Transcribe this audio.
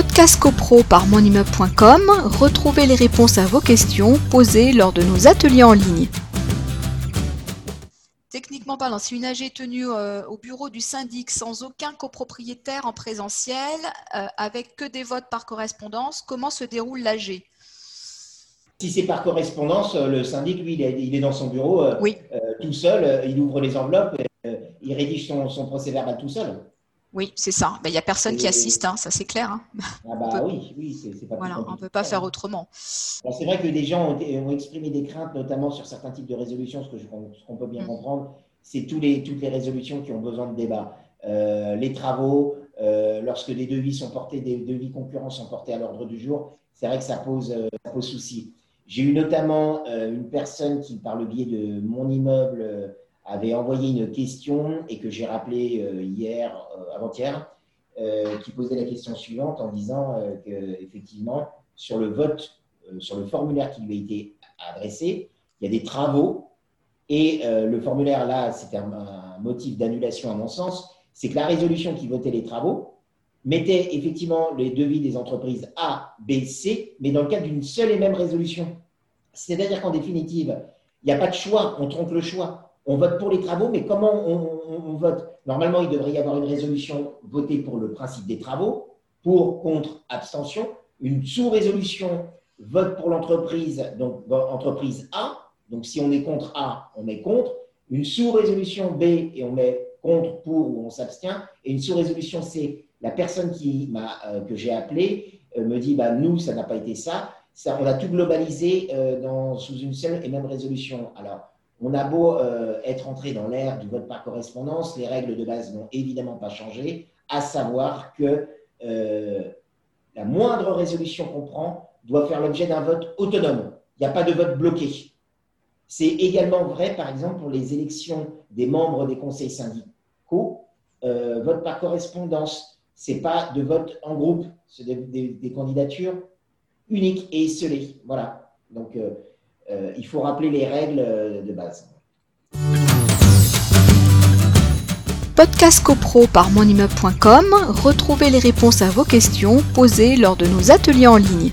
Podcast CoPro par monimmeuble.com, retrouvez les réponses à vos questions posées lors de nos ateliers en ligne. Techniquement parlant, si une AG est tenue euh, au bureau du syndic sans aucun copropriétaire en présentiel, euh, avec que des votes par correspondance, comment se déroule l'AG si c'est par correspondance, euh, le syndic, lui, il est, dans son bureau tout seul, il ouvre les enveloppes, il rédige son procès verbal tout seul. Oui, c'est ça. Ben, il n'y a personne qui assiste, hein, ça c'est clair. Hein. Ah bah oui, oui, c'est pas Voilà, on ne peut pas faire autrement. c'est vrai que des gens ont, exprimé des craintes, notamment sur certains types de résolutions, ce qu'on peut bien mm. comprendre, c'est toutes les résolutions qui ont besoin de débat. Euh, les travaux, euh, lorsque des devis sont portés, des devis concurrents sont portés à l'ordre du jour, c'est vrai que ça pose, euh, ça pose souci. J'ai eu notamment une personne qui, par le biais de mon immeuble, avait envoyé une question et que j'ai rappelé euh, hier, euh, avant-hier, euh, qui posait la question suivante en disant qu'effectivement, sur le vote, sur le formulaire qui lui a été adressé, il y a des travaux et le formulaire là, c'était un, motif d'annulation à mon sens, c'est que la résolution qui votait les travaux mettait effectivement les devis des entreprises A, B, C, mais dans le cadre d'une seule et même résolution. C'est-à-dire qu'en définitive, il n'y a pas de choix, on trompe le choix on vote pour les travaux, mais comment on, vote? Normalement, il devrait y avoir une résolution votée pour le principe des travaux, pour, contre, abstention, une sous-résolution vote pour l'entreprise, donc entreprise A, donc si on est contre A, on met contre, une sous-résolution B et on met contre, pour ou on s'abstient, et une sous-résolution C. La personne qui euh, que j'ai appelée euh, me dit bah, nous, ça n'a pas été ça. ça on a tout globalisé euh, dans, sous une seule et même résolution. Alors, on a beau euh, être entré dans l'ère du vote par correspondance, les règles de base n'ont évidemment pas changé, à savoir que euh, la moindre résolution qu'on prend doit faire l'objet d'un vote autonome. Il n'y a pas de vote bloqué. C'est également vrai, par exemple, pour les élections des membres des conseils syndicaux. Euh, vote par correspondance, ce n'est pas de vote en groupe, c'est des, candidatures uniques et scellées. Voilà. Donc, euh, il faut rappeler les règles euh, de base. Podcast CoPro par monimmeuble.com, retrouvez les réponses à vos questions posées lors de nos ateliers en ligne.